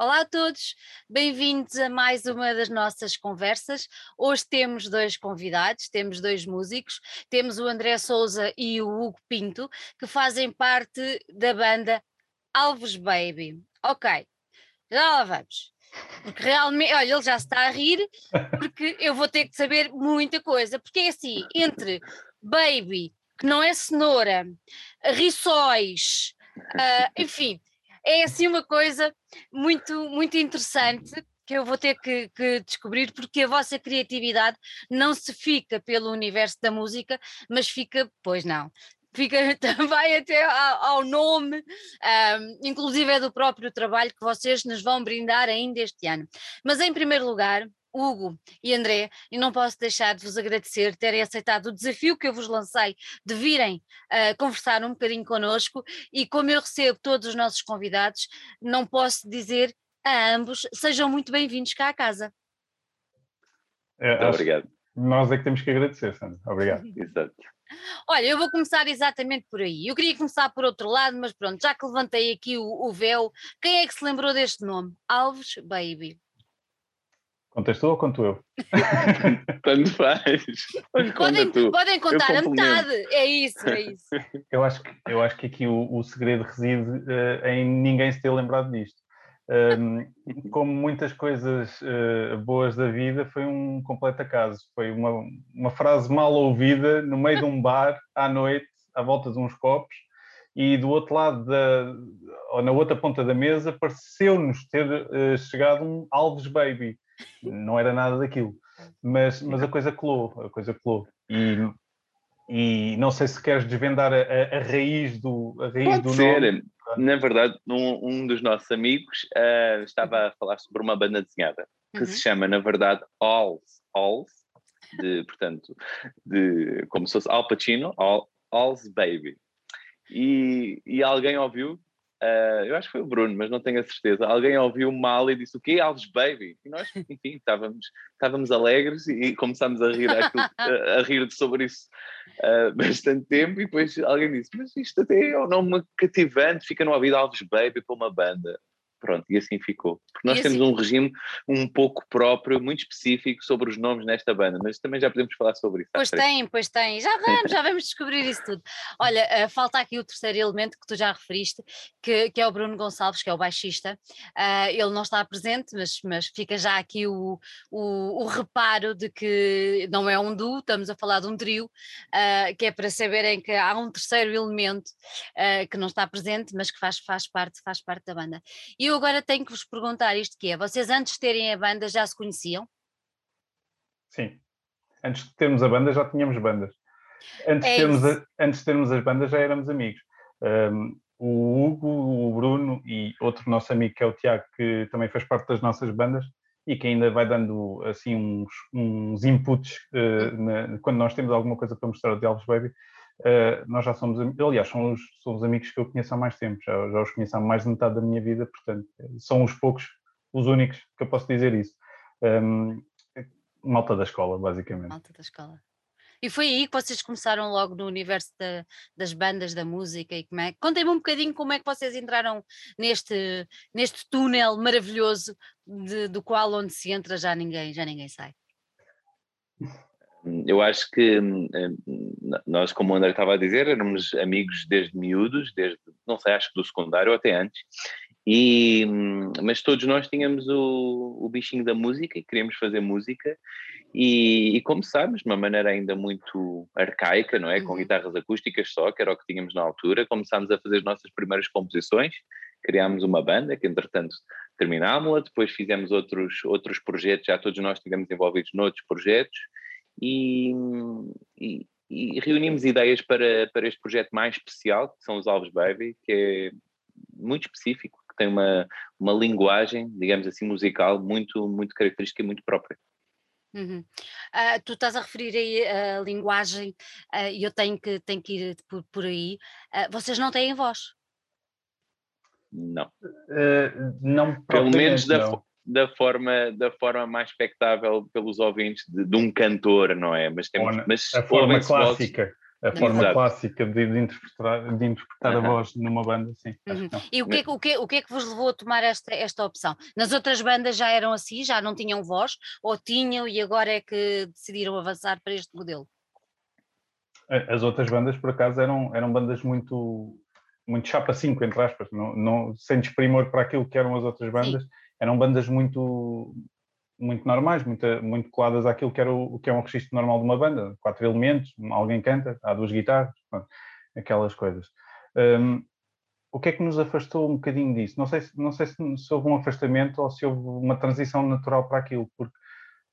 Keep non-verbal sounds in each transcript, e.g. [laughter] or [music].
Olá a todos, bem-vindos a mais uma das nossas conversas. Hoje temos dois convidados, temos dois músicos, temos o André Souza e o Hugo Pinto, que fazem parte da banda Alves Baby. Ok, já lá vamos. Porque realmente, olha, ele já está a rir, porque eu vou ter que saber muita coisa, porque é assim, entre Baby, que não é cenoura, rissóis, uh, enfim, é assim uma coisa muito, muito interessante que eu vou ter que, que, descobrir, porque a vossa criatividade não se fica pelo universo da música, mas fica, pois não, fica [laughs] também até ao, nome, um, inclusive é do próprio trabalho que vocês nos vão brindar ainda este ano. Mas em primeiro lugar, Hugo e André, e não posso deixar de vos agradecer terem aceitado o desafio que eu vos lancei de virem uh, conversar um bocadinho connosco e como eu recebo todos os nossos convidados, não posso dizer a ambos sejam muito bem-vindos cá à casa. É, obrigado. Nós é que temos que agradecer, Sandra. Obrigado. [laughs] Exato. Olha, eu vou começar exatamente por aí. Eu queria começar por outro lado, mas pronto, já que levantei aqui o, o véu, quem é que se lembrou deste nome? Alves Baby. Contas tu ou conto eu? [laughs] Tanto faz. Podem, podem contar a metade. É isso, é isso. [laughs] Eu acho que, eu acho que aqui o, o segredo reside uh, em ninguém se ter lembrado disto. Um, [laughs] como muitas coisas uh, boas da vida, foi um completo acaso. Foi uma, uma frase mal ouvida no meio de um bar, à noite, à volta de uns copos, e do outro lado, da, ou na outra ponta da mesa, pareceu-nos ter uh, chegado um Alves Baby não era nada daquilo. Mas, mas a coisa colou, a coisa colou. E, e não sei se queres desvendar a, a, a raiz do, a raiz Pode do ser. nome. Na verdade, um, um dos nossos amigos uh, estava a falar sobre uma banda desenhada que uhum. se chama, na verdade, Alls, Alls de, portanto, de, como se fosse Al Pacino, All, Alls Baby. E, e alguém ouviu Uh, eu acho que foi o Bruno, mas não tenho a certeza. Alguém ouviu mal e disse o quê? Alves Baby. E nós, [laughs] enfim, estávamos, estávamos alegres e começámos a rir, aquilo, a, a, rir sobre isso uh, [laughs] bastante tempo. E depois alguém disse: Mas isto até é um nome cativante, fica no ouvido Alves Baby para uma banda. Pronto, e assim ficou. Porque nós temos assim... um regime um pouco próprio, muito específico sobre os nomes nesta banda, mas também já podemos falar sobre isso. Pois tem, pois tem. Já vamos, já vamos descobrir isso tudo. Olha, uh, falta aqui o terceiro elemento que tu já referiste, que, que é o Bruno Gonçalves, que é o baixista. Uh, ele não está presente, mas, mas fica já aqui o, o, o, reparo de que não é um duo, estamos a falar de um trio, uh, que é para saberem que há um terceiro elemento que não está presente, mas que faz, faz, parte, faz parte da banda. E eu agora tenho que vos perguntar isto que é, vocês antes de terem a banda já se conheciam? Sim, antes de termos a banda já tínhamos bandas. Antes, é de, termos a, antes de termos as bandas já éramos amigos. Um, o Hugo, o Bruno e outro nosso amigo que é o Tiago, que também faz parte das nossas bandas e que ainda vai dando assim uns, uns inputs uh, na, quando nós temos alguma coisa para mostrar de Alves Baby, Uh, nós já somos, aliás, somos, somos amigos que eu conheço há mais tempo, já, já os conheço há mais de metade da minha vida, portanto, são os poucos, os únicos que eu posso dizer isso. Um, malta da escola, basicamente. Malta da escola. E foi aí que vocês começaram logo no universo da, das bandas, da música e como é? Contem-me um bocadinho como é que vocês entraram neste, neste túnel maravilhoso de, do qual onde se entra já ninguém, já ninguém sai. [laughs] Eu acho que hum, hum, nós, como o André estava a dizer, éramos amigos desde miúdos, desde, não sei, acho que do secundário ou até antes, e, hum, mas todos nós tínhamos o, o bichinho da música e queríamos fazer música, e, e, como sabes, de uma maneira ainda muito arcaica, não é? Com uhum. guitarras acústicas só, que era o que tínhamos na altura, começámos a fazer as nossas primeiras composições, criámos uma banda, que entretanto terminámos-la, depois fizemos outros, outros projetos, já todos nós estivemos envolvidos noutros projetos, e, e, e, reunimos ideias para, para este projeto mais especial, que são os Alves Baby, que é muito específico, que tem uma, uma linguagem, digamos assim, musical muito, muito característica e muito própria. Uhum. Uh, tu estás a referir aí a linguagem uh, e eu tenho que, tenho que ir por, por aí. Uh, vocês não têm voz? Não. não Pelo menos da, não da forma, da forma mais espectável pelos ouvintes de, de um cantor, não é? Mas temos mas a forma clássica. a forma Exato. clássica de, de, interpretar, de interpretar a voz numa banda, sim. Uhum. E o que, é, o, que, o que é que vos levou a tomar esta, esta opção? Nas outras bandas já eram assim, já não tinham voz, ou tinham e agora é que decidiram avançar para este modelo? As outras bandas, por acaso, eram, eram bandas muito, muito chapa 5, entre aspas, não, não, sem desprimor para aquilo que eram as outras bandas, sim. Eram bandas muito, muito normais, muito, muito coladas àquilo que, era o, que é um registro normal de uma banda, quatro elementos, alguém canta, há duas guitarras, aquelas coisas. Um, o que é que nos afastou um bocadinho disso? Não sei, não sei se, se, houve um afastamento ou se houve uma transição natural para aquilo, porque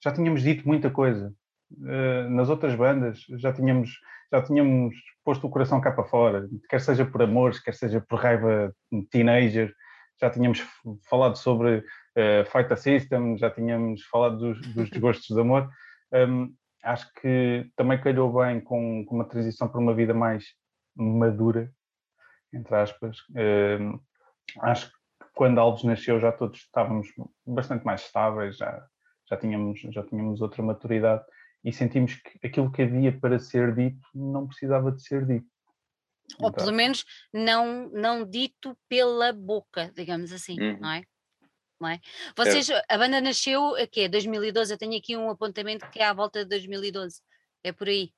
já tínhamos dito muita coisa. Uh, nas outras bandas já tínhamos, já tínhamos posto o coração cá para fora, quer seja por amores, quer seja por raiva teenager, já tínhamos falado sobre uh, Fight a System, já tínhamos falado dos, dos [laughs] desgostos de amor. Um, acho que também calhou bem com, com, uma transição para uma vida mais madura, entre aspas. Um, acho que quando Alves nasceu já todos estávamos bastante mais estáveis, já, já, tínhamos, já tínhamos outra maturidade e sentimos que aquilo que havia para ser dito não precisava de ser dito. Ou pelo menos não, não dito pela boca, digamos assim, uhum. não é? Não é? Vocês, é. a banda nasceu a quê? 2012? Eu tenho aqui um apontamento que é à volta de 2012. É por aí.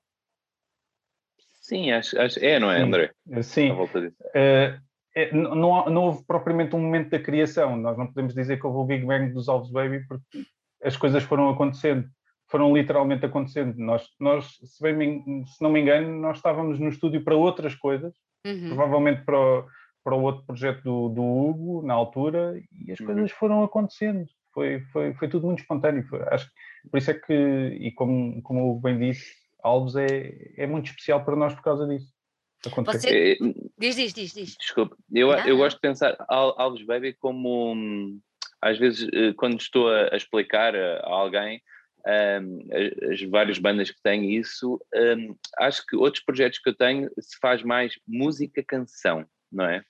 Sim, acho, acho é, não é, André? Sim. Uh, é, não, não houve propriamente um momento da criação. Nós não podemos dizer que houve o Big Bang dos Alves Baby porque as coisas foram acontecendo foram literalmente acontecendo. Nós, nós se, bem, se não me engano, nós estávamos no estúdio para outras coisas, uhum. provavelmente para o, para o outro projeto do, do Hugo, na altura, e as uhum. coisas foram acontecendo. Foi, foi, foi tudo muito espontâneo. Foi, acho por isso é que, e como, como o Hugo bem disse, Alves é, é muito especial para nós por causa disso. Você... É, diz, diz, diz, diz. Desculpe, eu, ah. eu gosto de pensar Alves Baby como, hum, às vezes, eh, quando estou a explicar a alguém, as várias bandas que têm isso, acho que outros projetos que eu tenho se faz mais música-canção, não é?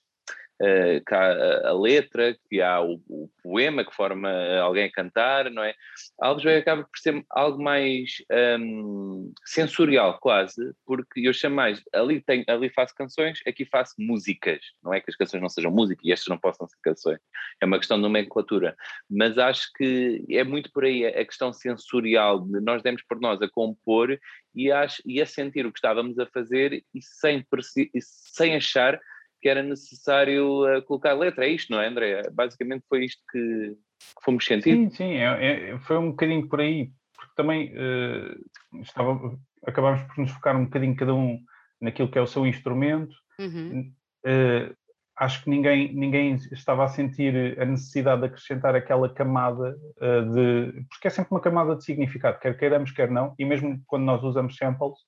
Uh, que há a, letra, que há o, o, poema que forma alguém a cantar, não é? Alves Bay acaba por ser algo mais um, sensorial, quase, porque eu chamo mais, ali, tenho, ali faço canções, aqui faço músicas, não é que as canções não sejam música e estas não possam ser canções, é uma questão de nomenclatura, mas acho que é muito por aí a questão sensorial, nós demos por nós a compor e, acho, e a sentir o que estávamos a fazer e sem, e sem achar que era necessário uh, colocar letra. É isto, não é, André? Basicamente foi isto que, que fomos sentir. Sim, sim, é, é, foi um bocadinho por aí, porque também uh, estava, acabámos por nos focar um bocadinho cada um naquilo que é o seu instrumento. Uhum. Uh, acho que ninguém, ninguém estava a sentir a necessidade de acrescentar aquela camada uh, de. Porque é sempre uma camada de significado, quer queiramos, quer não, e mesmo quando nós usamos samples,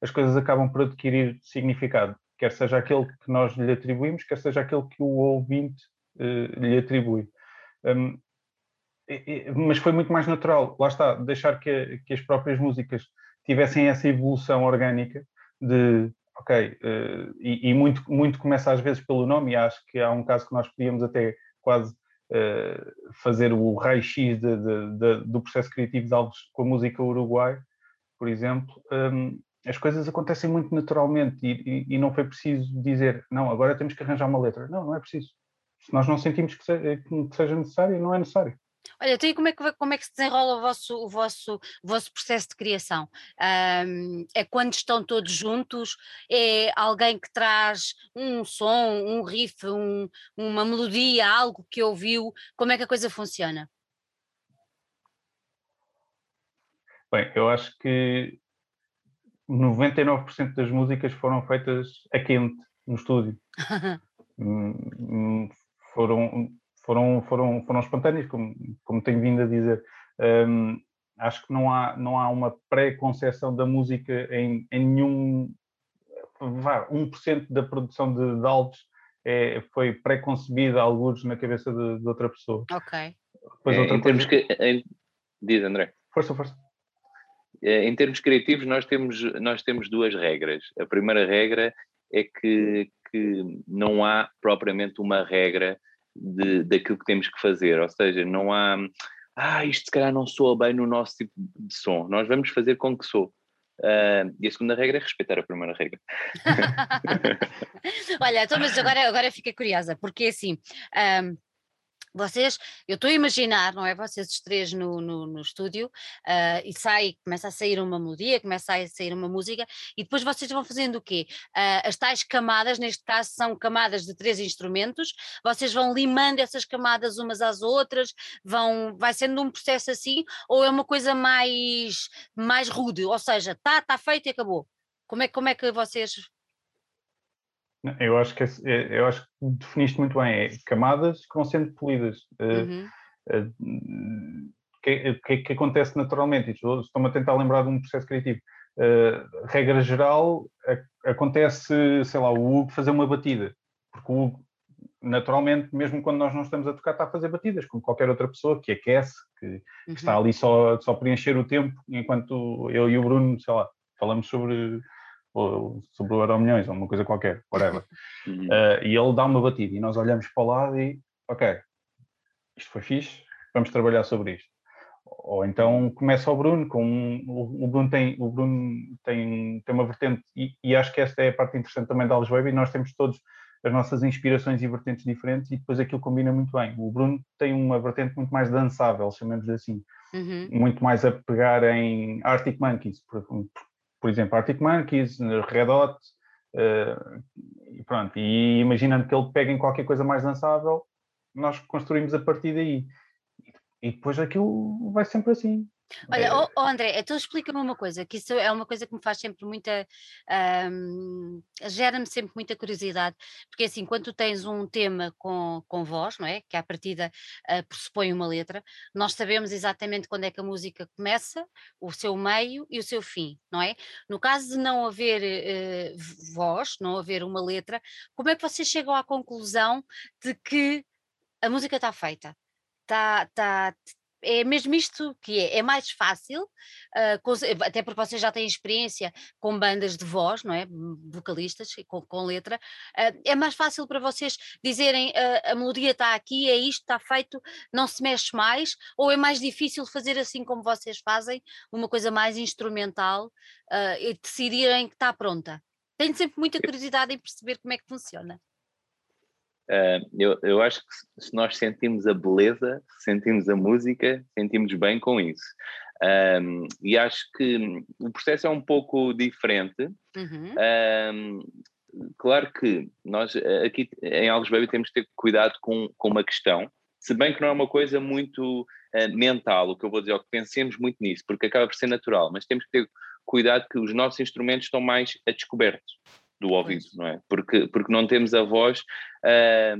as coisas acabam por adquirir significado quer seja aquele que nós lhe atribuímos, quer seja aquele que o ouvinte uh, lhe atribui. Um, e, mas foi muito mais natural, lá está, deixar que, que, as próprias músicas tivessem essa evolução orgânica de, ok, uh, e, e, muito, muito começa às vezes pelo nome, e acho que há um caso que nós podíamos até quase uh, fazer o raio-x do processo criativo de Alves com a música Uruguai, por exemplo, um, as coisas acontecem muito naturalmente e, e, e, não foi preciso dizer, não, agora temos que arranjar uma letra. Não, não é preciso. Se nós não sentimos que, seja, que seja necessário, não é necessário. Olha, então e como é que, como é que se desenrola o vosso, o vosso, o vosso processo de criação? Um, é quando estão todos juntos? É alguém que traz um som, um riff, um, uma melodia, algo que ouviu? Como é que a coisa funciona? Bem, eu acho que 99% das músicas foram feitas a quente no estúdio. [laughs] Foram, foram, foram, foram espontâneas, como, como tenho vindo a dizer. Um, acho que não há, não há uma pré-conceção da música em, em nenhum. Vá, 1% da produção de, de Alves é, foi pré-concebida, alguns na cabeça de, de, outra pessoa. Ok. Depois, é, outra em coisa... que. Em... Diz, André. Força, força. Eh, em termos criativos, nós temos, nós temos duas regras. A primeira regra é que, que não há propriamente uma regra de, daquilo que temos que fazer, ou seja, não há, ah, isto se calhar não soa bem no nosso tipo de som, nós vamos fazer com que soe. Uh, e a segunda regra é respeitar a primeira regra. [laughs] Olha, então, mas agora, agora fica curiosa, porque assim. Um, vocês, eu estou a imaginar, não é? Vocês os três no, no, no estúdio uh, e sai, começa a sair uma melodia, começa a sair uma música e depois vocês vão fazendo o quê? Uh, as tais camadas, neste caso são camadas de três instrumentos, vocês vão limando essas camadas umas às outras, vão, vai sendo um processo assim ou é uma coisa mais, mais rude? Ou seja, está tá feito e acabou. Como é, como é que vocês eu acho que é, eu acho que definiste muito bem, é camadas que vão sendo polidas. Eh, uhum. Uh, que, que, que, acontece naturalmente? Estou-me a tentar lembrar de um processo criativo. Uh, regra geral, a, acontece, sei lá, o Hugo fazer uma batida, porque o Hugo, naturalmente, mesmo quando nós não estamos a tocar, está a fazer batidas, como qualquer outra pessoa que aquece, que, uhum. que está ali só, só preencher o tempo, enquanto eu e o Bruno, sei lá, falamos sobre ou sobre o Euro Milhões, ou uma coisa qualquer, whatever. [laughs] Uhum. Uh, e ele dá uma batida e nós olhamos para o lado e, ok, isto foi fixe, vamos trabalhar sobre isto. Ou então começa o Bruno, com um, o, Bruno tem, o Bruno tem, tem uma vertente, e, e acho que esta é a parte interessante também da Alice Baby, nós temos todos as nossas inspirações e vertentes diferentes e depois aquilo combina muito bem. O Bruno tem uma vertente muito mais dançável, chamemos assim, uhum. muito mais a pegar em Arctic Monkeys, por, por exemplo, Arctic Monkeys, Red Hot, uh, e pronto, e imaginando que ele pegue em qualquer coisa mais dançável, nós construímos a partir daí. E depois aquilo vai sempre assim. Olha, é... oh, oh André, então explica-me uma coisa, que isso é uma coisa que me faz sempre muita. Um, gera-me sempre muita curiosidade, porque assim, quando tu tens um tema com, com voz, não é? Que à partida uh, pressupõe uma letra, nós sabemos exatamente quando é que a música começa, o seu meio e o seu fim, não é? No caso de não haver uh, voz, não haver uma letra, como é que vocês chegam à conclusão de que a música está feita? Está, tá, é mesmo isto que é, é mais fácil, uh, até porque vocês já têm experiência com bandas de voz, não é? Vocalistas com, com letra, uh, é mais fácil para vocês dizerem uh, a melodia está aqui, é isto, está feito, não se mexe mais, ou é mais difícil fazer assim como vocês fazem, uma coisa mais instrumental e decidirem que está pronta? Tenho sempre muita curiosidade em perceber como é que funciona. Uh, eu, eu acho que se nós sentimos a beleza, sentimos a música, sentimos bem com isso. Um, e acho que o processo é um pouco diferente. Uhum. Um, claro que nós aqui em Alves Baby temos que ter cuidado com, com uma questão, se bem que não é uma coisa muito uh, mental, o que eu vou dizer, é que pensemos muito nisso, porque acaba por ser natural, mas temos que ter cuidado que os nossos instrumentos estão mais a descoberto do ouvido, não é? Porque, porque não temos a voz uh,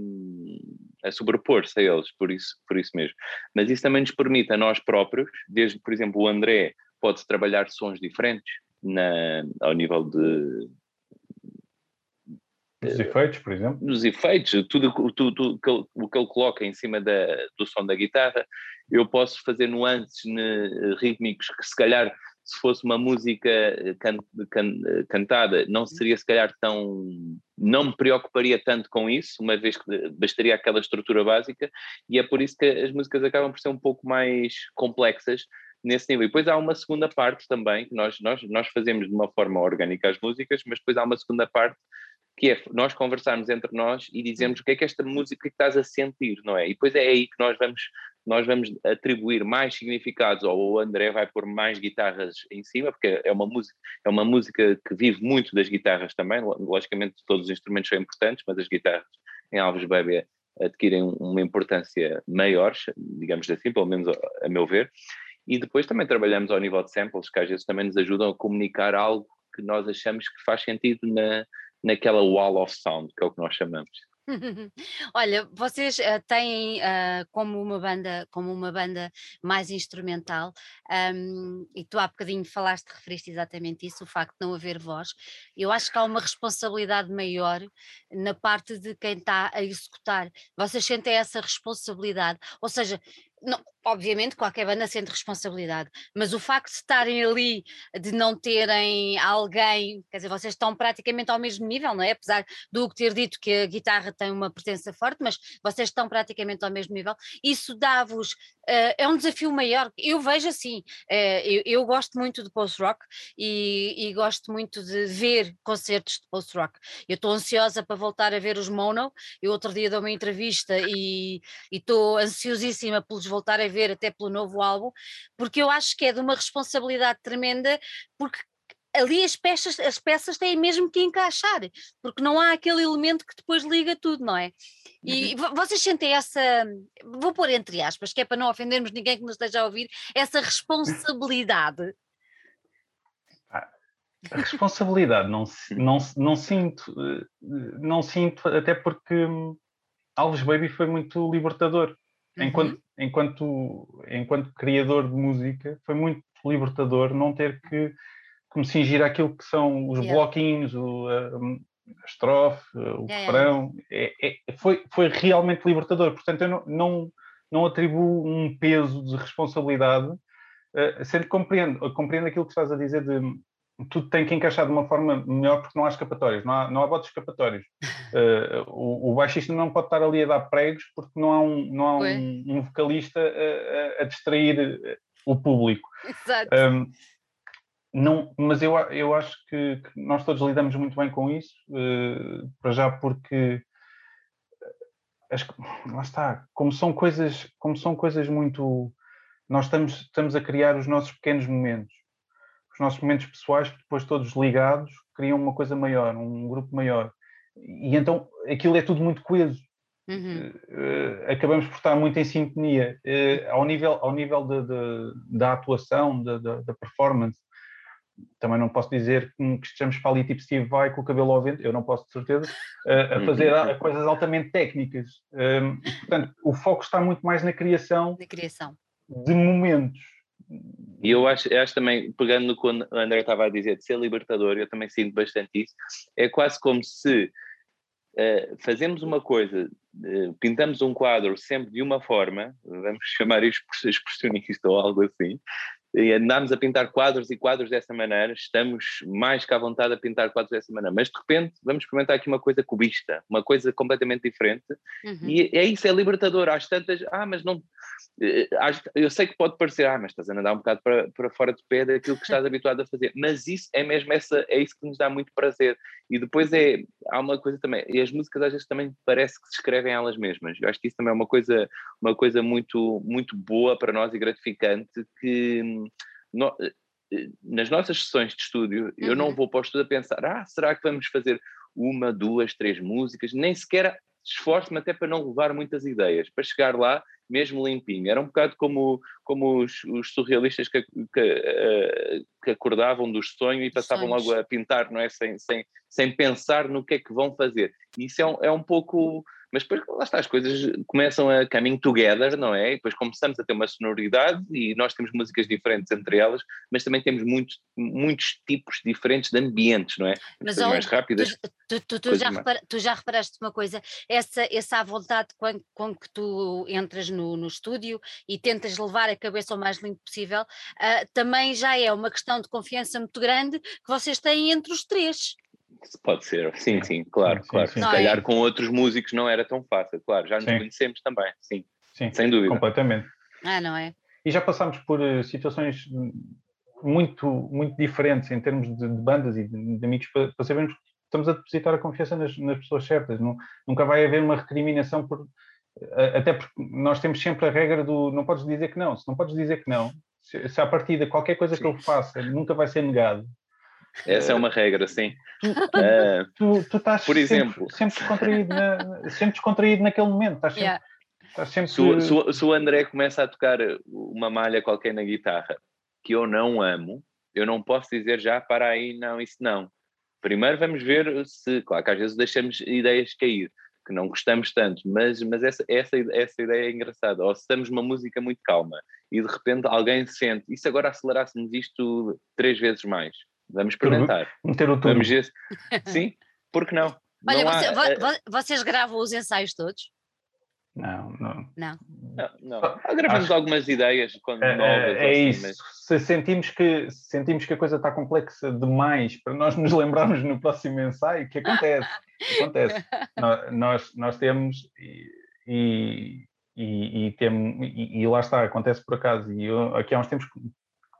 a sobrepor-se a eles, por isso, por isso mesmo. Mas isso também nos permite a nós próprios, desde, por exemplo, o André pode trabalhar sons diferentes na, ao nível de. Dos efeitos, por exemplo? Nos efeitos, tudo, tudo, tudo que ele, o que ele coloca em cima da, do som da guitarra, eu posso fazer nuances ne, rítmicos que se calhar se fosse uma música eh, can, can, eh, cantada, não seria se calhar tão. não me preocuparia tanto com isso, uma vez que bastaria aquela estrutura básica, e é por isso que as músicas acabam por ser um pouco mais complexas nesse nível. E depois há uma segunda parte também, que nós, nós, nós fazemos de uma forma orgânica as músicas, mas depois há uma segunda parte que é nós conversarmos entre nós e dizemos o que é que esta música que estás a sentir, não é? E depois é aí que nós vamos nós vamos atribuir mais significados, ou o André vai pôr mais guitarras em cima, porque é uma música, é uma música que vive muito das guitarras também, logicamente todos os instrumentos são importantes, mas as guitarras em Alves Baby adquirem uma importância maior, digamos assim, pelo menos a, meu ver, e depois também trabalhamos ao nível de samples, que às vezes também nos ajudam a comunicar algo que nós achamos que faz sentido na, naquela wall of sound, que é o que nós chamamos. [laughs] Olha, vocês uh, têm uh, como uma banda, como uma banda mais instrumental, um, e tu há bocadinho falaste, referiste exatamente isso, o facto de não haver voz. Eu acho que há uma responsabilidade maior na parte de quem está a executar. Vocês sentem essa responsabilidade, ou seja, não, obviamente qualquer banda sente responsabilidade, mas o facto de estarem ali, de não terem alguém, quer dizer, vocês estão praticamente ao mesmo nível, não é? Apesar do que ter dito que a guitarra tem uma presença forte, mas vocês estão praticamente ao mesmo nível, isso dá-vos, uh, é um desafio maior, eu vejo assim, uh, eu, eu, gosto muito de post-rock e, e, gosto muito de ver concertos de post-rock, eu estou ansiosa para voltar a ver os Mono, eu outro dia dou uma entrevista e estou ansiosíssima pelos voltar a ver até pelo novo álbum, porque eu acho que é de uma responsabilidade tremenda, porque ali as peças, as peças têm mesmo que encaixar, porque não há aquele elemento que depois liga tudo, não é? E uhum. vocês sentem essa, vou pôr entre aspas, que é para não ofendermos ninguém que nos esteja a ouvir, essa responsabilidade. A responsabilidade não, não, não sinto, eh, não sinto, até porque hum, Alves Baby foi muito libertador. Enquanto, uhum. enquanto, enquanto criador de música, foi muito libertador não ter que, que me cingir àquilo que são os yeah. bloquinhos, o, a, estrofe, o yeah. refrão. É, é, foi, foi realmente libertador. Portanto, eu não, não, não atribuo um peso de responsabilidade, uh, sendo que compreendo, compreendo aquilo que estás a dizer de tudo tem que encaixar de uma forma melhor porque não há escapatórios, não há, não há botes escapatórios. Uh, o, o, baixista não pode estar ali a dar pregos porque não há um, não há um, um vocalista a, a, distrair eh, o público. [laughs] Exato. Um, não, mas eu, eu acho que, que, nós todos lidamos muito bem com isso, uh, para já porque as, lá está, como são coisas, como são coisas muito. Nós estamos, estamos a criar os nossos pequenos momentos os nossos momentos pessoais, depois todos ligados, criam uma coisa maior, um grupo maior. E então aquilo é tudo muito coeso. Uhum. Uh, acabamos por estar muito em sintonia uh, ao nível, ao nível de, de, da atuação, da performance. Também não posso dizer que, que estejamos para ali tipo Steve Vai com o cabelo ao vento, eu não posso de certeza, uh, a uhum. fazer a, coisas altamente técnicas. Portanto, o foco está muito mais na criação, na criação. de momentos e eu acho, eu acho também, pegando no que o André estava a dizer, de ser libertador, eu também sinto bastante isso, é quase como se uh, fazemos uma coisa, uh, pintamos um quadro sempre de uma forma, vamos [laughs] chamar isto expressionista ou algo assim, e andámos a pintar quadros e quadros dessa maneira, estamos mais que à vontade a pintar quadros dessa maneira, mas de repente vamos experimentar aqui uma coisa cubista, uma coisa completamente diferente, uhum. e é isso, é libertador, às tantas, ah, mas não, eh, eu sei que pode parecer, ah, mas estás a andar um bocado para, para fora de pé daquilo que estás [laughs] habituado a fazer, mas isso é mesmo essa, é isso que nos dá muito prazer, e depois é, há uma coisa também, e as músicas às vezes também parece que se escrevem elas mesmas, eu acho que isso também é uma coisa, uma coisa muito, muito boa para nós e gratificante, que no, eh, eh, nas nossas sessões de estúdio, uhum. eu não uhum. vou para o estúdio a pensar, ah, será que vamos fazer uma, duas, três músicas? Nem sequer esforço-me até para não levar muitas ideias, para chegar lá mesmo limpinho. Era um bocado como, como os, os surrealistas que, que, uh, que, acordavam dos sonhos e passavam Sonhos. logo a pintar, não é? Sem, sem, sem pensar no que é que vão fazer. Isso é um, é um pouco mas depois lá está, as coisas começam a coming together, não é? E depois começamos a ter uma sonoridade e nós temos músicas diferentes entre elas, mas também temos muitos, muitos tipos diferentes de ambientes, não é? Mas oh, mais rápidas. Tu, tu, tu, já repara, tu, já reparaste uma coisa, essa, essa à vontade com, com que tu entras no, no estúdio e tentas levar a cabeça o mais limpo possível, uh, também já é uma questão de confiança muito grande que vocês têm entre os três. Pode ser, sim, sim, claro, sim, claro. Sim, sim. Se calhar com outros músicos não era tão fácil, claro, já nos conhecemos também, sim, sim, sem dúvida. Completamente. Ah, não é? E já passámos por uh, situações muito, muito diferentes em termos de, de bandas e de, de amigos para, para, sabermos que estamos a depositar a confiança nas, nas pessoas certas. Não, nunca vai haver uma recriminação por. Até porque nós temos sempre a regra do não podes dizer que não. Se não podes dizer que não, se, se à partida qualquer coisa que eu faça nunca vai ser negado, essa é uma regra, sim. Tu, tu, uh, tu, tu estás por sempre, exemplo, sempre, descontraído na, sempre descontraído naquele momento. Estás sempre, yeah. estás sempre... Se, se, se, o André começa a tocar uma malha qualquer na guitarra que eu não amo, eu não posso dizer já para aí, não, isso não. Primeiro vamos ver se, claro que às vezes deixamos ideias cair, que não gostamos tanto, mas, mas essa, essa, essa ideia é engraçada. Ou se estamos numa música muito calma e de repente alguém sente, e se agora acelerássemos isto três vezes mais? Vamos experimentar. Meter o ver. Sim, porque não? [laughs] Olha, não você, há, vocês gravam os ensaios todos? Não, não. Não. não, não. Ah, gravamos Acho... algumas ideias quando é, novas. É, é assim, isso. Mas... Se sentimos que, sentimos que a coisa está complexa demais para nós nos [laughs] lembrarmos no próximo ensaio, que acontece. acontece. [laughs] nós, nós temos e, e, e, temos, e, e, lá está, acontece por acaso. E eu, aqui há uns tempos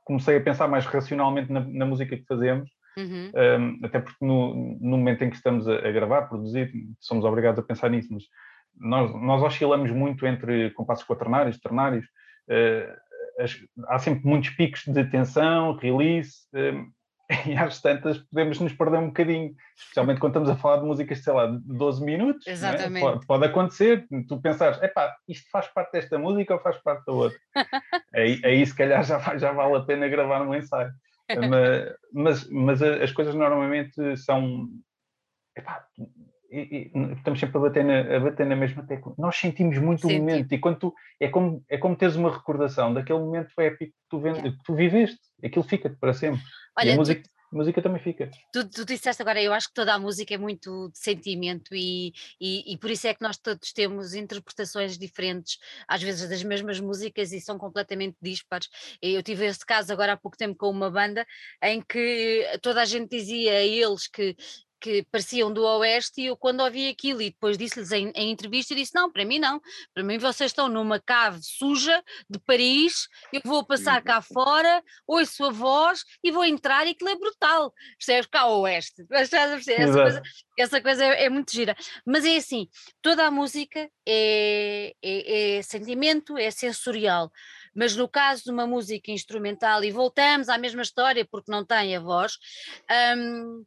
comecei a pensar mais racionalmente na, na música que fazemos. Uhum. Um, até porque no, no, momento em que estamos a, a gravar, produzir, somos obrigados a pensar nisso, mas nós, nós oscilamos muito entre compassos quaternários, ternários, uh, as, há sempre muitos picos de tensão, release, uh, e às tantas podemos nos perder um bocadinho, especialmente quando estamos a falar de músicas, sei lá, de 12 minutos. É? Exatamente. Pode, pode, acontecer, tu pensares, epá, isto faz parte desta música ou faz parte da outra? [laughs] aí, aí se calhar já, já vale a pena gravar um ensaio. [laughs] mas, mas, mas as coisas normalmente são. Epá, e, e, estamos sempre a bater, na, a bater na mesma tecla. Nós sentimos muito o momento e quando tu, é, como, é como teres uma recordação daquele momento épico que tu, yeah. que tu viveste. Aquilo fica para sempre. Olha, e a música, tu, música também fica. Tu, tu disseste agora, eu acho que toda a música é muito de sentimento e, e, e por isso é que nós todos temos interpretações diferentes, às vezes das mesmas músicas e são completamente dispares. Eu tive esse caso agora há pouco tempo com uma banda em que toda a gente dizia a eles que que pareciam do Oeste e eu quando ouvi aquilo e depois disse-lhes em, em, entrevista, disse não, para mim não, para mim vocês estão numa cave suja de Paris, eu vou passar cá fora, ouço a voz e vou entrar e aquilo é brutal, percebes? Cá ao Oeste, [laughs] essa coisa, essa coisa é, é, muito gira, mas é assim, toda a música é, é, é sentimento, é sensorial, mas no caso de uma música instrumental, e voltamos à mesma história porque não tem a voz, hum,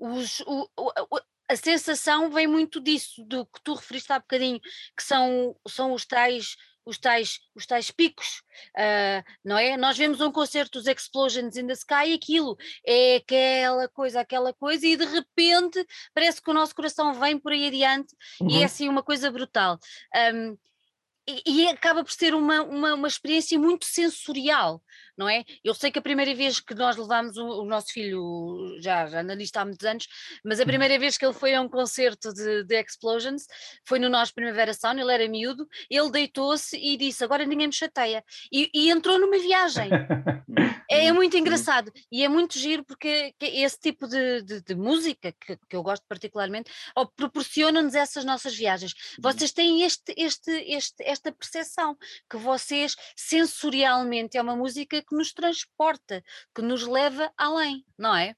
os, o, o, a sensação vem muito disso, do que tu referiste há bocadinho, que são, são os tais os tais, os tais picos, uh, não é? Nós vemos um concerto dos Explosions in the Sky e aquilo é aquela coisa, aquela coisa, e de repente parece que o nosso coração vem por aí adiante uhum. e é uhum. assim uma coisa brutal. Um, e, e, acaba por ser uma, uma, uma experiência muito sensorial, não é? Eu sei que a primeira vez que nós levámos o, o nosso filho, já, já na lista há muitos anos, mas a uhum. primeira vez que ele foi a um concerto de, de Explosions foi no nosso Primavera Sound, ele era miúdo, ele deitou-se e disse, agora ninguém me chateia, e, e entrou numa viagem. [laughs] é, é, muito engraçado e é muito giro porque esse tipo de, de, de música, que, que, eu gosto particularmente, proporciona-nos essas nossas viagens. Uhum. Vocês têm este, este, este, esta percepção que vocês sensorialmente é uma música que nos transporta, que nos leva além, não é?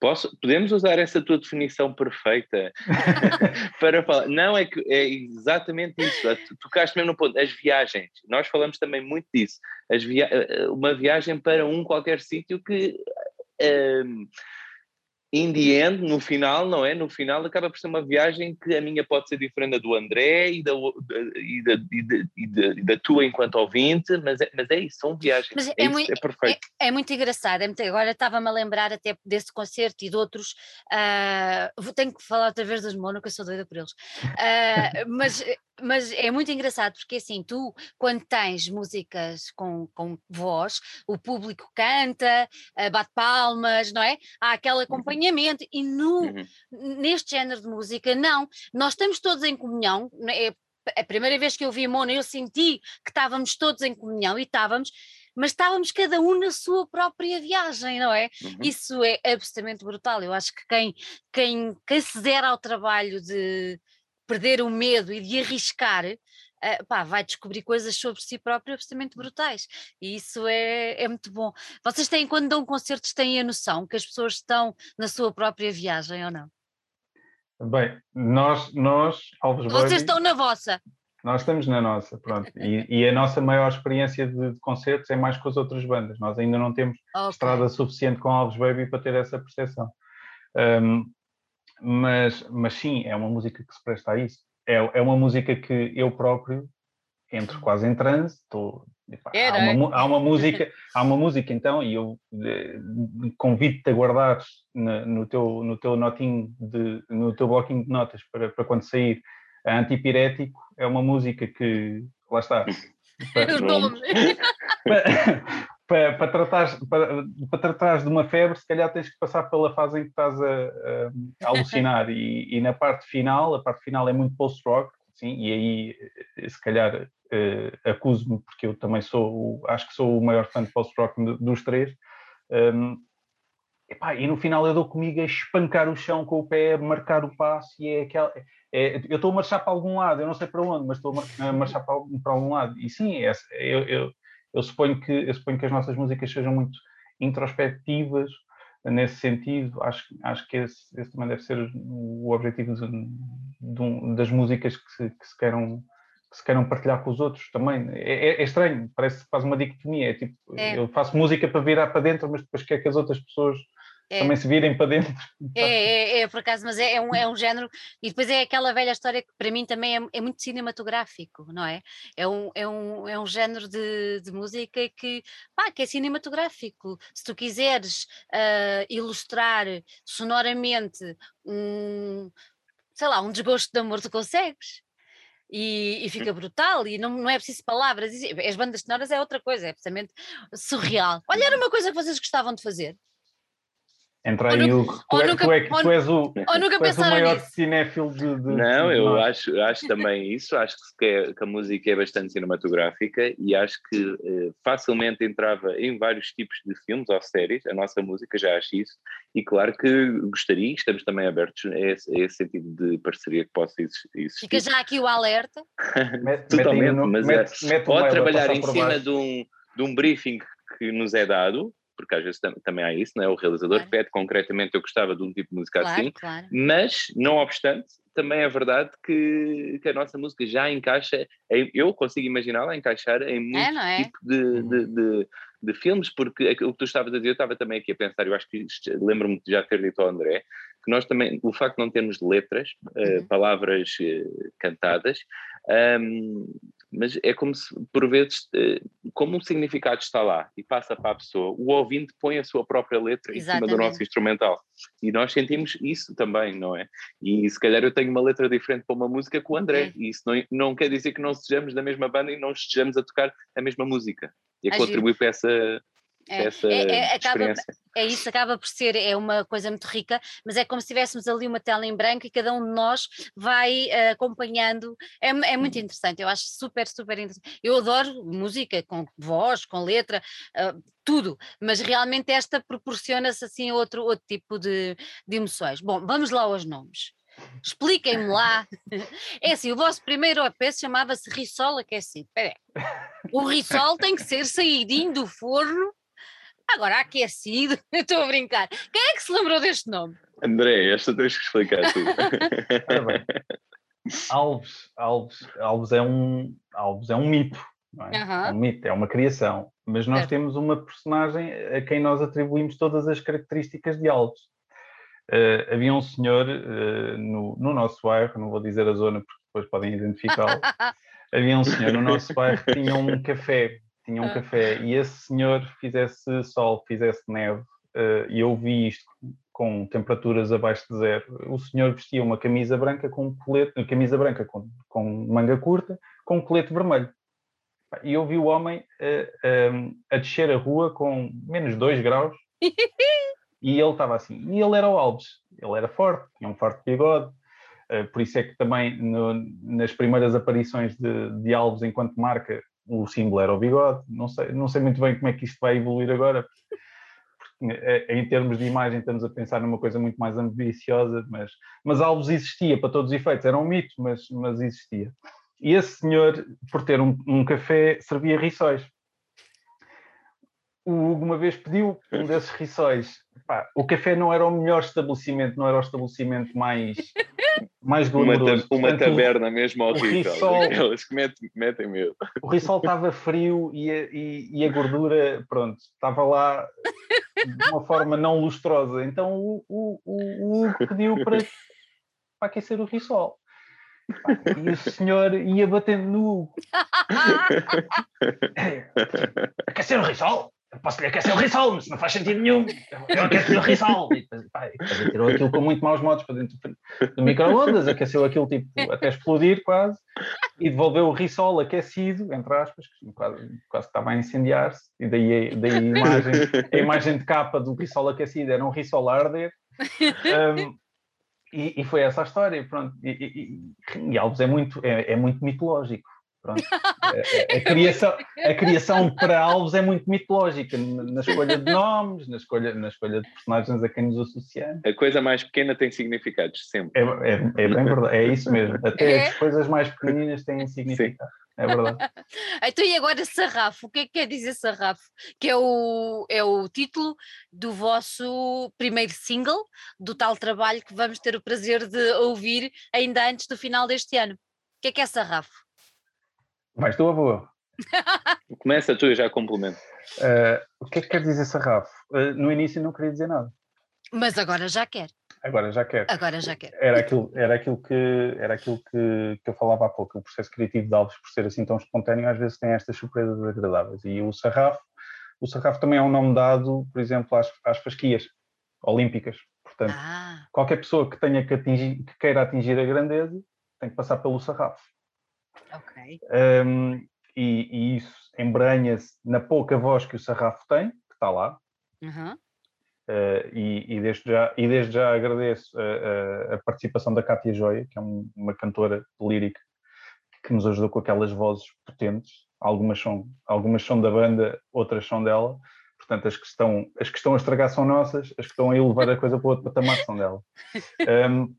Posso, podemos usar essa tua definição perfeita [laughs] para falar. Não, é que é exatamente isso. Tu tocaste mesmo no ponto. As viagens. Nós falamos também muito disso. Via eh, uma viagem para um qualquer sítio que. Um, in the end, no final, não é? No final acaba por ser uma viagem que a minha pode ser diferente da do André e da, e da, e da, e da, e da tua enquanto ouvinte, mas é, mas é isso, são viagens. Mas é, é, muito, é perfeito. É, é, muito engraçado. É muito, agora estava-me a lembrar até desse concerto e de outros. Uh, tenho que falar outra vez dos Mono, que eu sou doida por eles. Uh, mas mas é muito engraçado porque assim, tu quando tens músicas com, com voz, o público canta, eh, bate palmas, não é? Há aquele uhum. acompanhamento e no, uhum. neste género de música não, nós estamos todos em comunhão, é a primeira vez que eu vi a Mona eu senti que estávamos todos em comunhão e estávamos, mas estávamos cada um na sua própria viagem, não é? Uhum. Isso é absolutamente brutal. Eu acho que quem, quem, quem se der ao trabalho de, perder o medo e de arriscar, uh, pá, vai descobrir coisas sobre si próprio absolutamente brutais. E isso é, é muito bom. Vocês têm, quando dão concertos, têm a noção que as pessoas estão na sua própria viagem ou não? Bem, nós, nós Alves Vocês Baby, estão na vossa. Nós estamos na nossa, pronto. E, e a nossa maior experiência de, de, concertos é mais com as outras bandas. Nós ainda não temos okay. estrada suficiente com Alves Baby para ter essa percepção. Um, mas, mas sim, é uma música que se presta a isso. É, é uma música que eu próprio entro quase em transe, estou, há, uma, há, uma, música, há uma música então, e eu eh, convido-te a guardar no, no, teu, no teu notinho, de, no teu bloquinho de notas para, para quando sair. A Antipirético, é uma música que, lá está, [laughs] para, [laughs] para, para, para, para, de uma febre, se calhar tens que passar pela fase em que estás a, a, alucinar. e, e, na parte final, a parte final é muito post-rock, sim, e aí eh, se calhar uh, acuso-me, porque eu também sou, acho que sou o maior fã de post-rock dos três, um, epá, e no final eu dou comigo a espancar o chão com o pé, marcar o passo, e é aquela... É, eu estou a marchar para algum lado, eu não sei para onde, mas estou a marchar para, para algum lado. E sim, é, eu, eu, eu, suponho que, eu suponho que as nossas músicas sejam muito introspectivas, nesse sentido, acho, acho que esse, esse também deve ser o objetivo de, de, das músicas que se, que se, queiram que se queiram partilhar com os outros também. É, é, é estranho, parece que faz uma dicotomia. É tipo, é. eu faço música para virar para dentro, mas depois quer que as outras pessoas é. também se virem para dentro. É, é, é, por acaso, mas é, é, um, é um género, e depois é aquela velha história que para mim também é, é muito cinematográfico, não é? É um, é um, é um género de, de música que, pá, que é cinematográfico. Se tu quiseres uh, ilustrar sonoramente um, sei lá, um desgosto de amor, tu consegues. E, e, fica brutal e não, não é preciso palavras. As bandas sonoras é outra coisa, é absolutamente surreal. Olha, era uma coisa que vocês gostavam de fazer. Entra aí o. Tu, é, nunca, tu, é, tu és o, tu és o maior nisso. cinéfilo de, de Não, de eu acho, acho também isso. Acho que, é, que, a música é bastante cinematográfica e acho que eh, facilmente entrava em vários tipos de filmes ou séries. A nossa música já acho isso. E claro que gostaria, estamos também abertos a esse, a esse sentido de parceria que possa existir. Fica já aqui o alerta. [laughs] Totalmente, mas mete, é, mete pode trabalhar em cima de um, de um briefing que nos é dado porque às vezes também há isso, não é? O realizador claro. pede concretamente, eu gostava de um tipo de música claro, assim, claro. mas, não obstante, também é verdade que, que a nossa música já encaixa, em, eu consigo imaginá-la encaixar em muito é, é? tipo de, uhum. de, de, de, filmes, porque o que tu estavas a dizer, eu estava também aqui a pensar, eu acho que lembro-me de já ter dito ao André, que nós também, o facto de não termos letras, eh, uhum. uh, palavras uh, cantadas, um, mas é como se, por vezes, eh, como um significado está lá e passa para a pessoa, o ouvinte põe a sua própria letra Exatamente. em cima do nosso instrumental. E nós sentimos isso também, não é? E se calhar eu tenho uma letra diferente para uma música com o André, é. e isso não, não quer dizer que não sejamos da mesma banda e não estejamos a tocar a mesma música. E a contribuir para essa é, essa é, é, acaba, é isso, acaba por ser é uma coisa muito rica, mas é como se tivéssemos ali uma tela em branco e cada um de nós vai uh, acompanhando. É, é muito uhum. interessante, eu acho super, super interessante. Eu adoro música com voz, com letra, uh, tudo, mas realmente esta proporciona-se assim outro, outro tipo de, de emoções. Bom, vamos lá aos nomes. Expliquem-me lá. [laughs] É assim, o vosso primeiro EP chamava-se Rissol Aquecido. Espera O Rissol tem que ser saídinho do forno Agora, aquecido, [laughs] eu estou a brincar. Quem é que se lembrou deste nome? André, esta tens que explicar tu. Alves, Alves, Alves é um, Alves é um mito, é? Uhum. é? um mito, é uma criação, mas nós temos uma personagem a quem nós atribuímos todas as características de Alves. Uh, havia um senhor uh, no, no nosso bairro, não vou dizer a zona porque depois podem identificá-lo. [laughs] havia um senhor no nosso bairro que tinha um café tinha um ah. café e esse senhor fizesse sol, fizesse neve, uh, e eu vi isto com temperaturas abaixo de zero. O senhor vestia uma camisa branca com um colete, camisa branca com, com manga curta, com um colete vermelho. E eu vi o homem uh, a descer a rua com menos 2 graus [laughs] e ele estava assim. E ele era o Alves, ele era forte, tinha um forte bigode, Uh, por isso é que também no, nas primeiras aparições de, de Alves enquanto marca o símbolo era o bigode, não sei, não sei muito bem como é que isto vai evoluir agora, porque eh, em termos de imagem estamos a pensar numa coisa muito mais ambiciosa, mas, mas Alves existia para todos os efeitos, era um mito, mas, mas existia. E esse senhor, por ter um, um café, servia rissóis. O Hugo uma vez pediu um desses rissóis. Pá, o café não era o melhor estabelecimento, não era o estabelecimento mais mais glamouroso. Uma, uma taberna mesmo horrível. Rissol, que [laughs] metem, metem medo. O risol estava frio e a, e, e a, gordura, pronto, estava lá de uma forma não lustrosa. Então o, o, o, o pediu para, para aquecer o risol. E o senhor ia batendo no [laughs] aquecer o risol? Posso lhe aquecer o risol, mas não faz sentido nenhum. Eu aqueci o risol. E aquilo com muito maus modos para dentro do micro-ondas, aqueceu aquilo tipo até explodir quase, e devolveu o risol aquecido, entre aspas, que quase, quase estava a incendiar-se, e daí, daí a, imagem, a imagem de capa do risol aquecido era um risol a arder. Um, e, e, foi essa a história, pronto. E, e, e Alves é muito, é, é muito mitológico. Pronto. A, a, criação, a criação para Alves é muito mitológica na escolha de nomes, na escolha, na escolha de personagens a quem nos associamos. A coisa mais pequena tem significados, sempre. É, é, é bem verdade, é isso mesmo. Até é? as coisas mais pequeninas têm significado. Sim. É verdade. [laughs] então, e agora Sarrafo? O que é que quer dizer Sarrafo? Que é o, é o título do vosso primeiro single, do tal trabalho que vamos ter o prazer de ouvir ainda antes do final deste ano. O que é que é Sarrafo? Vais tu ou [laughs] vou? Começa tu e já complemento. Uh, o que é que quer dizer sarrafo? Uh, no início não queria dizer nada. Mas agora já quer. Agora já quer. Agora já quer. Era aquilo, era aquilo, que, era aquilo que, que eu falava há pouco. O processo criativo de Alves, por ser assim tão espontâneo, às vezes tem estas surpresas agradáveis. E o sarrafo, o sarrafo também é um nome dado, por exemplo, às, às fasquias olímpicas. Portanto, ah. qualquer pessoa que tenha que, atingir, que queira atingir a grandeza tem que passar pelo sarrafo. Um, e, e, isso embranha-se na pouca voz que o Sarrafo tem, que está lá. Uhum. Uh, e, e, desde já, e desde já agradeço a, a, a participação da Cátia Joia, que é um, uma cantora lírica que nos ajudou com aquelas vozes potentes. Algumas são, algumas são da banda, outras são dela. Portanto, as que, estão, as que estão a estragar são nossas, as que estão a elevar a coisa para o outro patamar são dela. [laughs] Um,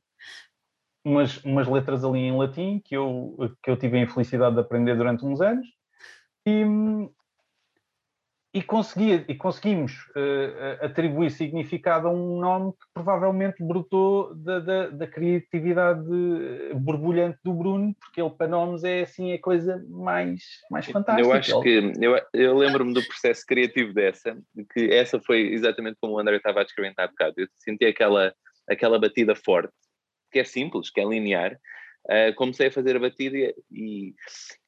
umas, umas letras ali em latim que eu, que eu tive a infelicidade de aprender durante uns anos. E, e, consegui, e conseguimos uh, atribuir significado a um nome que provavelmente brotou da, da, da, criatividade borbulhante do Bruno, porque ele para nomes é assim a coisa mais, mais fantástica. Eu acho que, eu, eu lembro-me do processo criativo dessa, que essa foi exatamente como o André estava a descrever há bocado, eu senti aquela, aquela batida forte que é simples, que é linear, uh, comecei a fazer a batida e,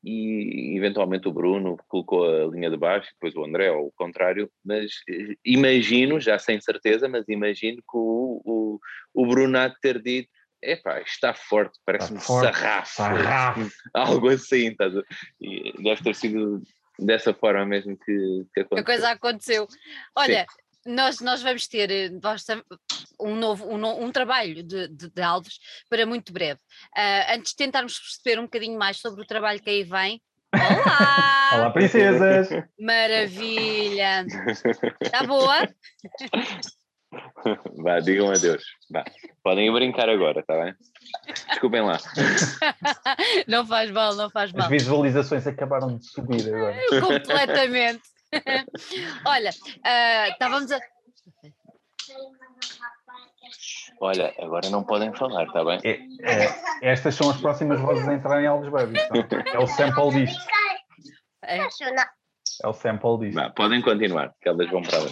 e, eventualmente o Bruno colocou a linha de baixo, depois o André, ou o contrário, mas eh, imagino, já sem certeza, mas imagino que o, o, o Bruno há de ter dito epá, está forte, parece-me sarrafo, sarrafo, algo assim, estás a... e deve ter sido dessa forma mesmo que, que aconteceu. A coisa aconteceu. Olha, Sim nós, nós vamos ter eh, um novo um, um trabalho de, de, de, Alves para muito breve. Uh, antes de tentarmos perceber um bocadinho mais sobre o trabalho que aí vem. Olá! Olá, princesas! Maravilha! Está [laughs] boa? Vá, digam adeus. Vá. Podem ir brincar agora, está bem? Desculpem lá. [laughs] Não faz mal, não faz mal. As visualizações acabaram de subir agora. Completamente. Olha, uh, estávamos a. Olha, agora não podem falar, está bem? É, é, estas são as próximas vozes a entrar em Alves Baby. Então. É o sample disto. É, é o sample disto. Bah, podem continuar, que elas vão para lá.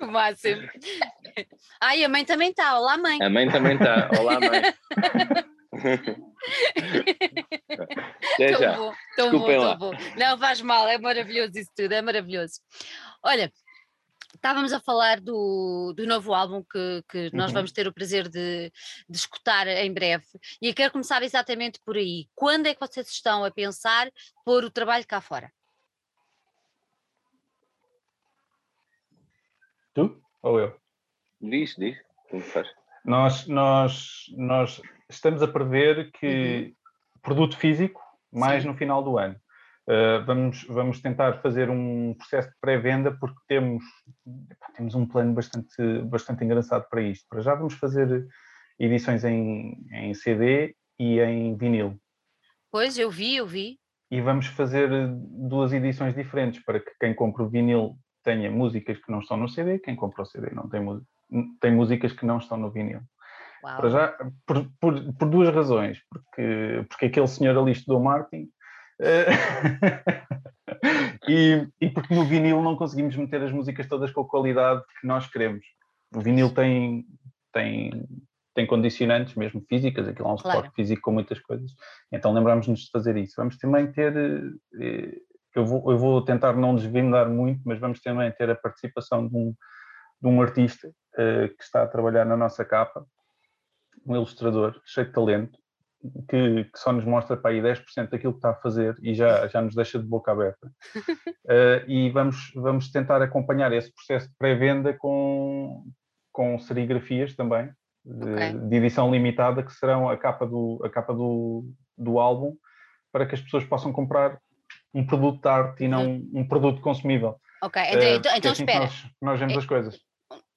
O máximo. Ai, a mãe também está. Olá, mãe. A mãe também está. Olá, mãe. [laughs] [laughs] Até tão já. Bom, tão Desculpem bom, lá. Tão bom. Não faz mal, é maravilhoso isso tudo, é maravilhoso. Olha, estávamos a falar do, do novo álbum que, que nós uhum. vamos ter o prazer de, de escutar em breve. E eu quero começar exatamente por aí. Quando é que vocês estão a pensar pôr o trabalho cá fora? Tu ou eu? Diz, diz. Como faz? Nós, nós, nós estamos a prever que uhum. produto físico mais Sim. no final do ano. Uh, vamos, vamos tentar fazer um processo de pré-venda porque temos, temos um plano bastante, bastante engraçado para isto. Para já vamos fazer edições em, em CD e em vinil. Pois, eu vi, eu vi. E vamos fazer duas edições diferentes para que quem compra o vinil tenha músicas que não estão no CD, quem compra o CD não tem, tem músicas que não estão no vinil. Uau. Para já, por, por, por, duas razões. Porque, porque aquele senhor ali estudou marketing eh, [laughs] e, e porque no vinil não conseguimos meter as músicas todas com a qualidade que nós queremos. O vinil tem, tem, tem condicionantes mesmo físicas, aquilo é um claro. suporte físico com muitas coisas. Então lembramos-nos de fazer isso. Vamos também ter, eh, eu vou, eu vou tentar não desvendar muito, mas vamos também ter a participação de um, de um artista uh, que está a trabalhar na nossa capa, um ilustrador cheio de talento, que, que, só nos mostra para aí 10% daquilo que está a fazer e já, já nos deixa de boca aberta. Uh, [laughs] e vamos, vamos tentar acompanhar esse processo de pré-venda com, com serigrafias também, de, okay. de, edição limitada, que serão a capa, do, a capa do, do álbum, para que as pessoas possam comprar um produto de arte e não uhum. um produto consumível. Ok, então, uh, então, então assim espera. Nós, nós, vemos é, as coisas.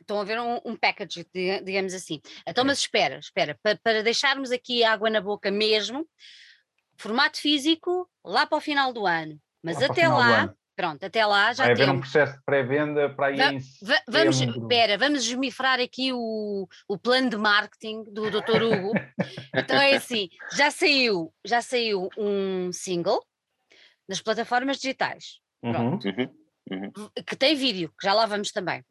Estão a ver um, um package, digamos assim. Então, mas espera, espera, para, para deixarmos aqui água na boca mesmo, formato físico lá para o final do ano. Mas lá até lá, pronto, até lá já Vai temos. haver um processo de pré-venda para aí em Vamos, espera, vamos esmifrar aqui o, o plano de marketing do Dr. Hugo. então é assim, já saiu, já saiu um single nas plataformas digitais. Pronto. Uhum. Uhum. Que tem vídeo, que já lá vamos também.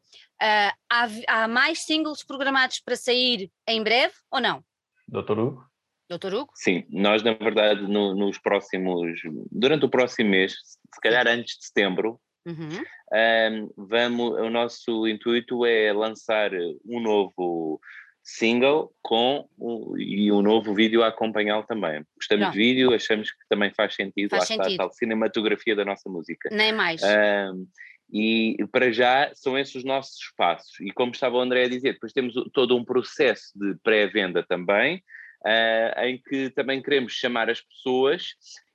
Uh, há, há mais singles programados para sair em breve ou não? Doutor Hugo? Doutor Hugo? Sim, nós na verdade no, nos próximos, durante o próximo mês, se calhar antes de setembro, uhum. um, vamos, o nosso intuito é lançar um novo single com o, e um novo vídeo a acompanhá-lo também. Gostamos de vídeo, achamos que também faz sentido, faz lá sentido. está a tal cinematografia da nossa música. Nem mais. Um, e para já são esses os nossos passos. E como estava o André a dizer, depois temos todo um processo de pré-venda também, uh, em que também queremos chamar as pessoas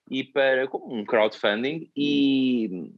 e para como um crowdfunding e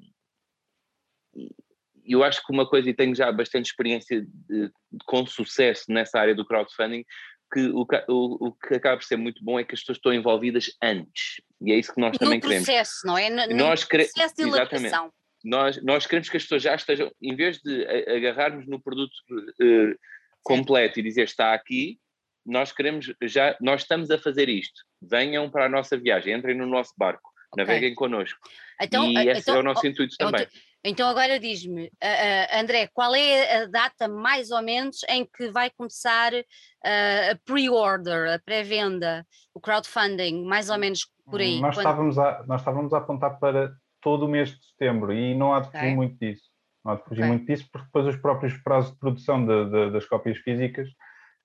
eu acho que uma coisa, e tenho já bastante experiência de, com sucesso nessa área do crowdfunding, que o, o, o, que acaba por ser muito bom é que as pessoas estão envolvidas antes. E é isso que nós no também processo, queremos. não é? No, nós processo de elaboração nós, nós queremos que as pessoas já estejam, em vez de agarrarmos no produto uh, completo e dizer está aqui, nós queremos já, nós estamos a fazer isto. Venham para a nossa viagem, entrem no nosso barco, okay. naveguem connosco. Então, e esse então, é o nosso intuito também. Então agora diz-me, uh, uh, André, qual é a data mais ou menos em que vai começar uh, a pre-order, a pré-venda, o crowdfunding, mais ou menos por aí? Nós, Quando... estávamos, a, nós estávamos a apontar para todo o mês de setembro e não há de fugir okay. muito disso. Não há de fugir okay. muito disso porque depois os próprios prazos de produção de, de, das cópias físicas,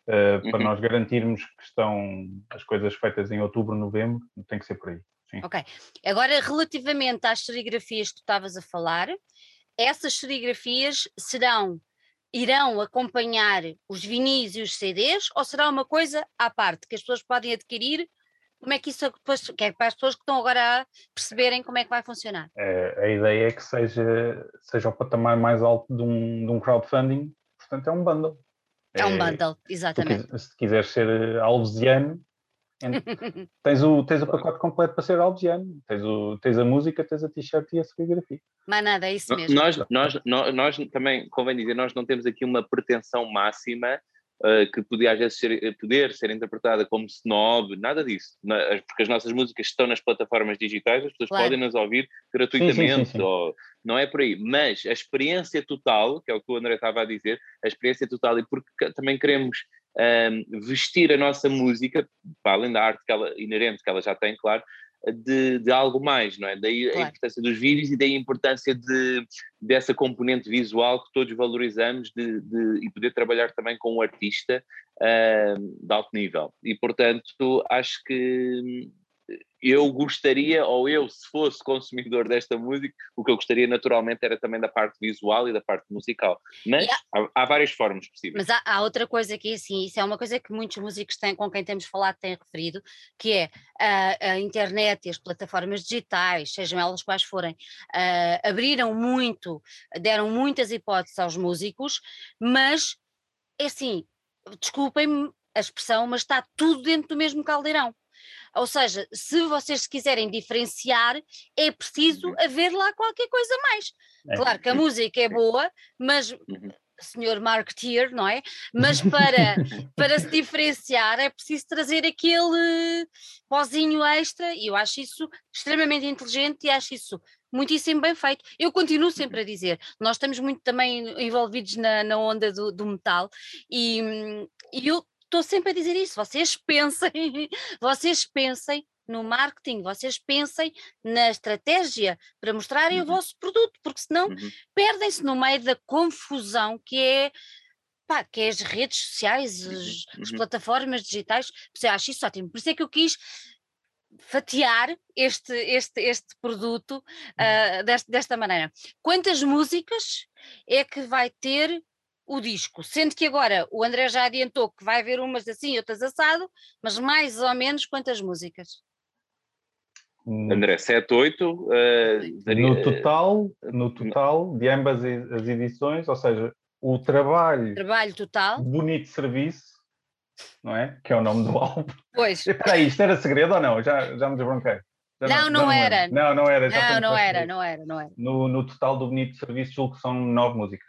uhum. para nós garantirmos que estão as coisas feitas em outubro, novembro, tem que ser por aí. Sim. Ok. Agora, relativamente às serigrafias que tu estavas a falar, essas serigrafias serão irão acompanhar os vinis e os CDs ou será uma coisa à parte que as pessoas podem adquirir como é que isso depois, que é para as pessoas que estão agora a perceberem como é que vai funcionar? É, a ideia é que seja, seja o patamar mais alto de um, de um crowdfunding, portanto é um bundle. É, é um bundle, exatamente. Tu, se quiseres ser alvesiano, [laughs] tens, o, tens o pacote completo para ser alvesiano, tens, o, tens a música, tens a t-shirt e a serigrafia. Mas nada, é isso mesmo. Nós, nós, nós, nós também, convém dizer, nós não temos aqui uma pretensão máxima uh, que podia às vezes ser, eh, poder ser interpretada como snob, nada disso, porque as nossas músicas estão nas plataformas digitais, as pessoas claro. podem nas ouvir gratuitamente, sim, sim, sim, ou, não é por aí, mas a experiência total, que é o que o André estava a dizer, a experiência total, e porque também queremos um, ehm, vestir a nossa música, para além da arte que ela, inerente que ela já tem, claro, de, de, algo mais, não é? Daí claro. a importância dos vídeos e daí a importância de, dessa componente visual que todos valorizamos de, de e poder trabalhar também com um artista uh, de alto nível. E, portanto, acho que eu gostaria, ou eu, se fosse consumidor desta música, o que eu gostaria naturalmente era também da parte visual e da parte musical. Mas há, há, várias formas possíveis. Mas há, há, outra coisa que, assim, isso é uma coisa que muitos músicos têm, com quem temos falado têm referido, que é a, a internet e as plataformas digitais, sejam elas quais forem, uh, abriram muito, deram muitas hipóteses aos músicos, mas, é assim, desculpem-me a expressão, mas está tudo dentro do mesmo caldeirão. Ou seja, se vocês se quiserem diferenciar, é preciso uhum. haver lá qualquer coisa mais. É. Claro que a música é boa, mas uhum. senhor marketeer, não é? Mas [laughs] para, para se diferenciar é preciso trazer aquele pozinho extra e eu acho isso extremamente inteligente e acho isso muitíssimo bem feito. Eu continuo sempre a dizer, nós estamos muito também envolvidos na, na onda do, do metal e, e eu estou sempre a dizer isso, vocês [laughs] pensem, vocês pensem no marketing, vocês pensem na estratégia para mostrarem uhum. o vosso produto, porque senão uhum. perdem-se no meio da confusão que é pá, que é as redes sociais, as, uhum. as plataformas digitais, você acha isso ótimo, por isso é que eu quis fatiar este, este, este produto uh, desta, desta maneira. Quantas músicas é que vai ter o disco, sendo que agora o André já adiantou que vai haver umas assim e outras assado, mas mais ou menos quantas músicas? André, 7, 8. Uh, no total, no total de ambas as edições, ou seja, o trabalho, trabalho total, bonito serviço, não é? Que é o nome do [laughs] álbum. Pois. Espera aí, isto era segredo ou não? Já, já me desbronquei. Já não, não, não, era. Não, não era. não, não era, não era, não era. No, no total do bonito serviço, julgo que são nove músicas,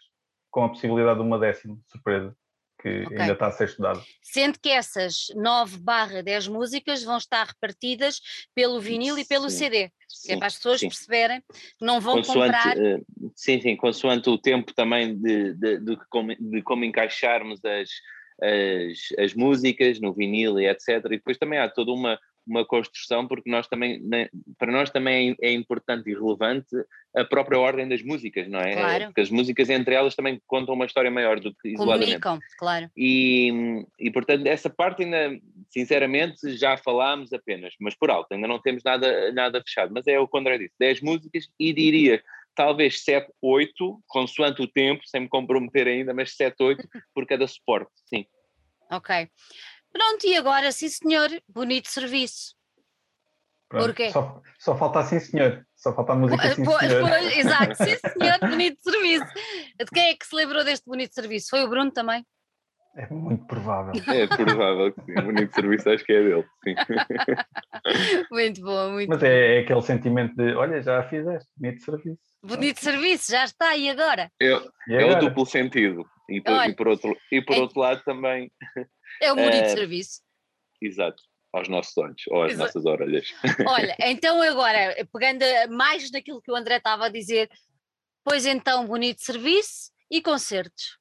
com a possibilidade de uma décima, surpresa que okay. ainda está a ser estudado. Sendo que essas 9 barra 10 músicas vão estar repartidas pelo vinil sim, e pelo CD, sim, é para as pessoas sim. perceberem que não vão consoante, comprar... Uh, sim, sim, consoante o tempo também de, de, de, como, de como encaixarmos as, as, as músicas no vinil e etc. E depois também há toda uma uma construção, porque nós também, né, para nós também é importante e relevante a própria ordem das músicas, não é? Claro. Porque as músicas entre elas também contam uma história maior do que isoladamente. Comunicam, claro. E, e portanto, essa parte ainda, sinceramente, já falámos apenas, mas por alto, ainda não temos nada, nada fechado. Mas é o que o André disse, 10 músicas e diria talvez 7, 8, consoante o tempo, sem me comprometer ainda, mas 7, 8 por cada suporte, sim. Ok. Pronto, e agora, sim senhor, bonito serviço. Pronto, Porquê? Só, só falta sim senhor, só falta a música sim senhor. exato, [laughs] sim senhor, bonito serviço. De quem é que se lembrou deste bonito serviço? Foi o Bruno também? É muito provável. [laughs] É provável que sim. O bonito serviço acho que é dele, sim. [laughs] muito bom, muito Mas bom. É, é, aquele sentimento de, olha, já fizeste, bonito serviço. Bonito serviço, já está, e agora? É, e agora? é o duplo sentido. E por, olha, e por outro, e por é, outro lado também é o bonito é, serviço. Exato, aos nossos olhos ou às nossas orelhas. Olha, [laughs] então agora, pegando mais naquilo que o André estava a dizer, pois então, bonito serviço e concertos.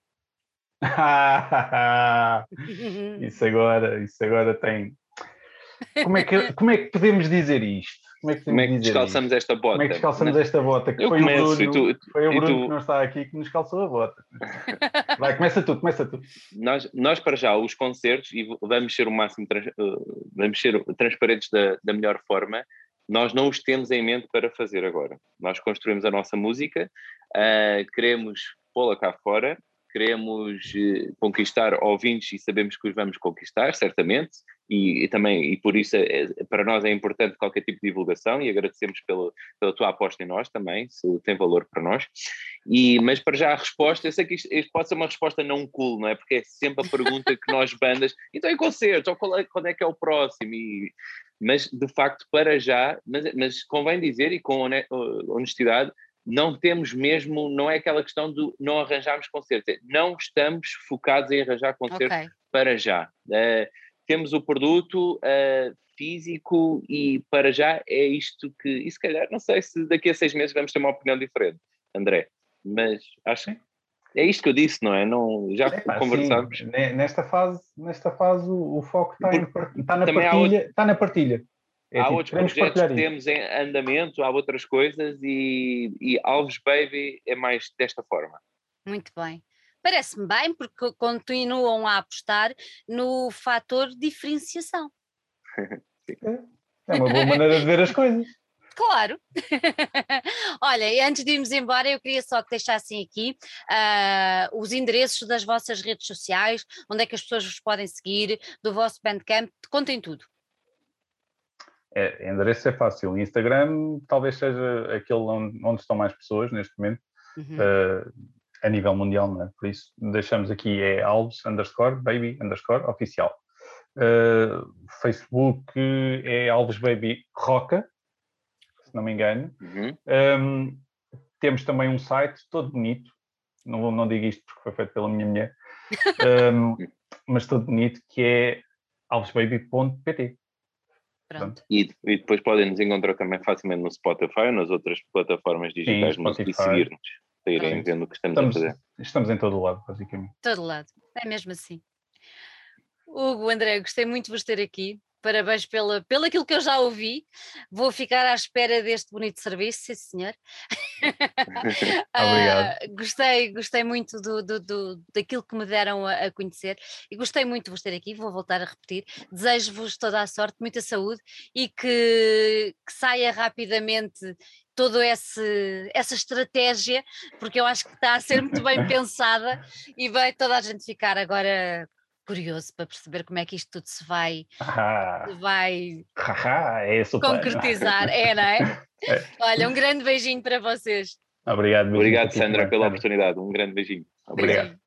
[laughs] [laughs] isso agora, isso agora tem. Como é que, como é que podemos dizer isto? Como é que, como é que descalçamos esta bota? Como é que descalçamos esta bota? Que foi começo, o Bruno, tu, foi o Bruno tu... que não está aqui que nos calçou a bota. [laughs] Vai, começa tu, começa tu. Nós, nós para já, os concertos, e vamos ser o máximo, eh, vamos ser transparentes da, da melhor forma, nós não os temos em mente para fazer agora. Nós construímos a nossa música, uh, queremos pô-la cá fora, queremos uh, conquistar ouvintes e sabemos que os vamos conquistar, certamente, e, e, também, e por isso é, é, para nós é importante qualquer tipo de divulgação e agradecemos pelo, pela tua aposta em nós também, se tem valor para nós. E, mas para já a resposta, eu sei que isto, isto, pode ser uma resposta não cool, não é? Porque é sempre a pergunta que nós bandas, [laughs] então em concertos, ou qual é, quando é que é o próximo? E, mas de facto, para já, mas, mas convém dizer e com honestidade, não temos mesmo, não é aquela questão de não arranjarmos concertos, é, não estamos focados em arranjar concertos okay. para já. Uh, temos o produto uh, físico e para já é isto que, e se calhar, não sei se daqui a seis meses vamos ter uma opinião diferente, André, mas acho que é isto que eu disse, não é? Não, já é, pá, conversámos. Sim, nesta fase, nesta fase o, o foco está, em, está na partilha. Outro, está na partilha. É, há tipo, outros projetos que temos em andamento, há outras coisas e, e Alves Baby é mais desta forma. Muito bem. Parece-me bem, porque continuam a apostar no fator diferenciação. é uma boa maneira de ver as coisas. [laughs] Claro. [laughs] Olha, e antes de irmos embora, eu queria só que deixassem aqui uh, os endereços das vossas redes sociais, onde é que as pessoas vos podem seguir, do vosso Bandcamp, contem tudo. É, endereço é fácil. Instagram talvez seja aquele onde, onde estão mais pessoas neste momento. Uhum. Uh, a nível mundial, não é? Por isso deixamos aqui é Alves underscore baby underscore oficial. Uh, Facebook é Alves Baby Roca, se não me engano. Uhum. Um, temos também um site todo bonito, não, não digo isto porque foi feito pela minha mulher, um, [laughs] mas todo bonito, que é alvesbaby.pt. Pronto. E, e, depois podem nos encontrar também facilmente no Spotify ou nas outras plataformas digitais Sim, e seguir-nos para irem vendo o que estamos, estamos, a fazer. Estamos em todo o lado, basicamente. Todo lado, é mesmo assim. Hugo, André, gostei muito de vos ter aqui. Parabéns pela, pelo aquilo que eu já ouvi. Vou ficar à espera deste bonito serviço, sim senhor. [laughs] Obrigado. Uh, gostei, gostei muito do, do, do, daquilo que me deram a, a, conhecer e gostei muito de vos ter aqui. Vou voltar a repetir. Desejo-vos toda a sorte, muita saúde e que, que saia rapidamente toda essa estratégia, porque eu acho que está a ser muito bem pensada e vai toda a gente ficar agora curioso para perceber como é que isto tudo se vai, Ah, vai haha, é plano. concretizar. É, não é? É. Olha, um grande beijinho para vocês. Obrigado, beijinho Obrigado, Sandra, pela oportunidade. Um grande beijinho. Obrigado. Beijinho.